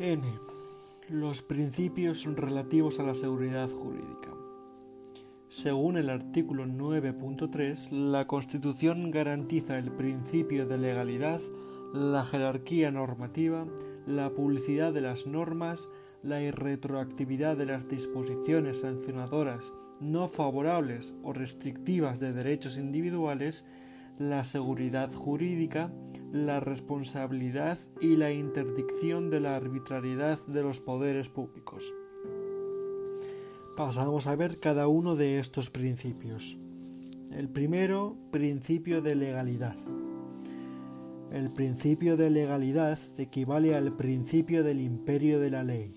N. Los principios relativos a la seguridad jurídica. Según el artículo 9.3, la Constitución garantiza el principio de legalidad, la jerarquía normativa, la publicidad de las normas, la irretroactividad de las disposiciones sancionadoras no favorables o restrictivas de derechos individuales, la seguridad jurídica, la responsabilidad y la interdicción de la arbitrariedad de los poderes públicos. Pasamos a ver cada uno de estos principios. El primero, principio de legalidad. El principio de legalidad equivale al principio del imperio de la ley.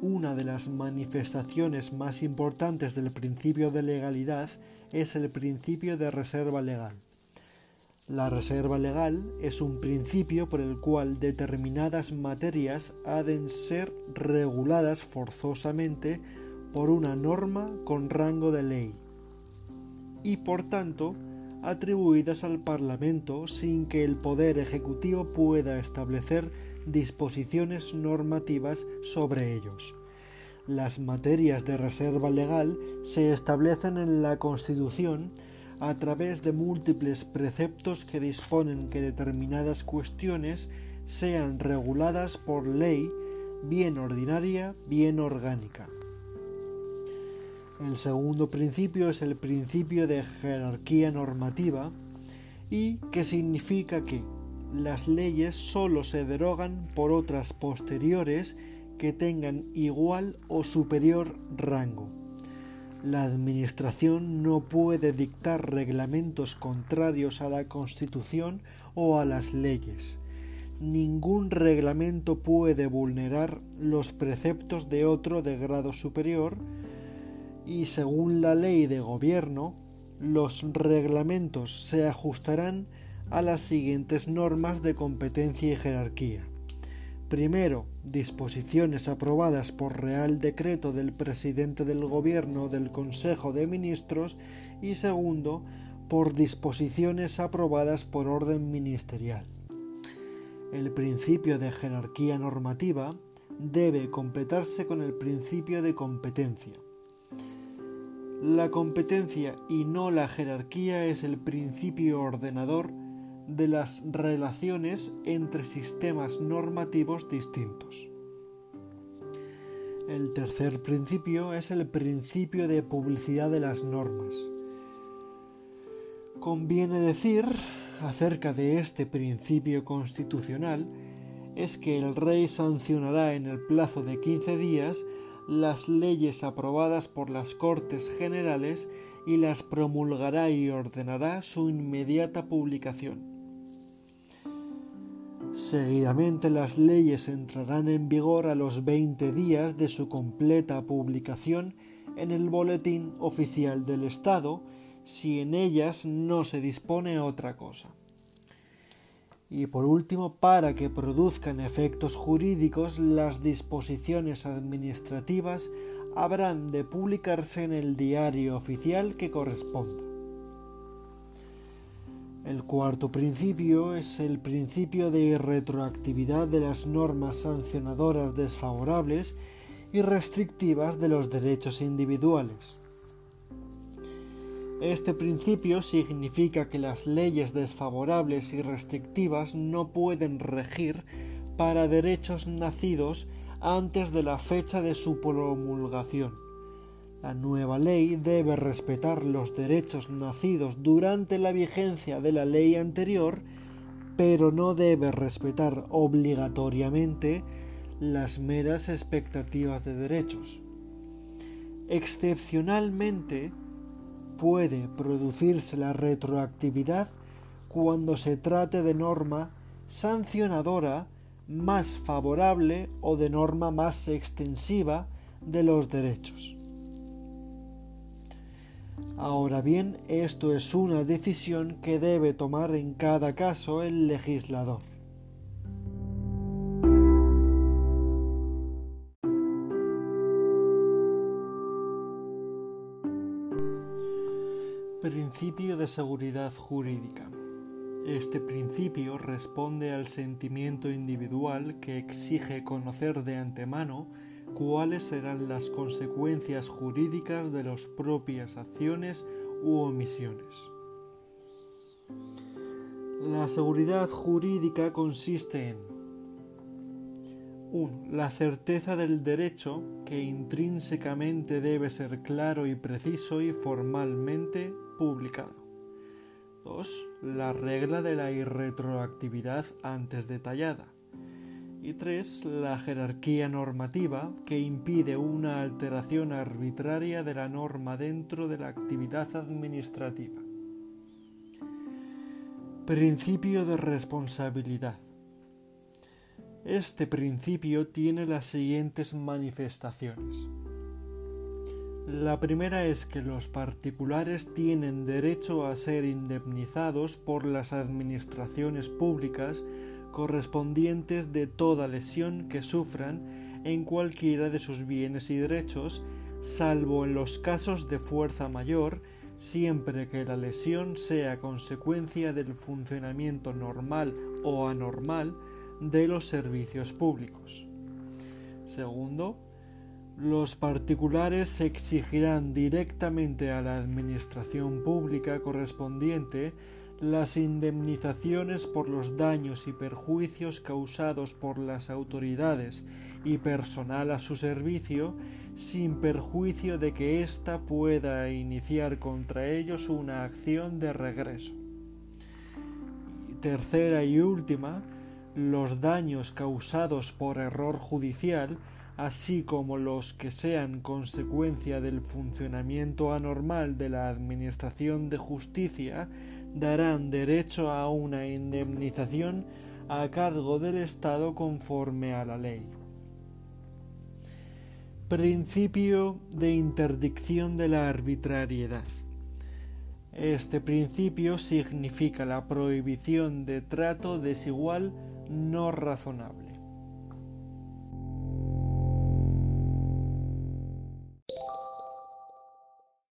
Una de las manifestaciones más importantes del principio de legalidad es el principio de reserva legal. La reserva legal es un principio por el cual determinadas materias han ser reguladas forzosamente por una norma con rango de ley y por tanto atribuidas al Parlamento sin que el Poder Ejecutivo pueda establecer disposiciones normativas sobre ellos. Las materias de reserva legal se establecen en la Constitución a través de múltiples preceptos que disponen que determinadas cuestiones sean reguladas por ley, bien ordinaria, bien orgánica. El segundo principio es el principio de jerarquía normativa y que significa que las leyes sólo se derogan por otras posteriores que tengan igual o superior rango. La Administración no puede dictar reglamentos contrarios a la Constitución o a las leyes. Ningún reglamento puede vulnerar los preceptos de otro de grado superior y según la ley de gobierno, los reglamentos se ajustarán a las siguientes normas de competencia y jerarquía. Primero, disposiciones aprobadas por Real Decreto del Presidente del Gobierno del Consejo de Ministros y segundo, por disposiciones aprobadas por orden ministerial. El principio de jerarquía normativa debe completarse con el principio de competencia. La competencia y no la jerarquía es el principio ordenador de las relaciones entre sistemas normativos distintos. El tercer principio es el principio de publicidad de las normas. Conviene decir acerca de este principio constitucional es que el rey sancionará en el plazo de 15 días las leyes aprobadas por las Cortes Generales y las promulgará y ordenará su inmediata publicación. Seguidamente las leyes entrarán en vigor a los 20 días de su completa publicación en el Boletín Oficial del Estado si en ellas no se dispone otra cosa. Y por último, para que produzcan efectos jurídicos, las disposiciones administrativas habrán de publicarse en el diario oficial que corresponda. El cuarto principio es el principio de retroactividad de las normas sancionadoras desfavorables y restrictivas de los derechos individuales. Este principio significa que las leyes desfavorables y restrictivas no pueden regir para derechos nacidos antes de la fecha de su promulgación la nueva ley debe respetar los derechos nacidos durante la vigencia de la ley anterior, pero no debe respetar obligatoriamente las meras expectativas de derechos. Excepcionalmente, puede producirse la retroactividad cuando se trate de norma sancionadora más favorable o de norma más extensiva de los derechos. Ahora bien, esto es una decisión que debe tomar en cada caso el legislador. Principio de seguridad jurídica. Este principio responde al sentimiento individual que exige conocer de antemano cuáles serán las consecuencias jurídicas de las propias acciones u omisiones. La seguridad jurídica consiste en 1. La certeza del derecho, que intrínsecamente debe ser claro y preciso y formalmente publicado. 2. La regla de la irretroactividad antes detallada. Y 3. La jerarquía normativa que impide una alteración arbitraria de la norma dentro de la actividad administrativa. Principio de responsabilidad. Este principio tiene las siguientes manifestaciones. La primera es que los particulares tienen derecho a ser indemnizados por las administraciones públicas correspondientes de toda lesión que sufran en cualquiera de sus bienes y derechos, salvo en los casos de fuerza mayor, siempre que la lesión sea consecuencia del funcionamiento normal o anormal de los servicios públicos. Segundo, los particulares exigirán directamente a la Administración Pública correspondiente las indemnizaciones por los daños y perjuicios causados por las autoridades y personal a su servicio, sin perjuicio de que ésta pueda iniciar contra ellos una acción de regreso. tercera y última, los daños causados por error judicial así como los que sean consecuencia del funcionamiento anormal de la Administración de Justicia, darán derecho a una indemnización a cargo del Estado conforme a la ley. Principio de interdicción de la arbitrariedad. Este principio significa la prohibición de trato desigual no razonable.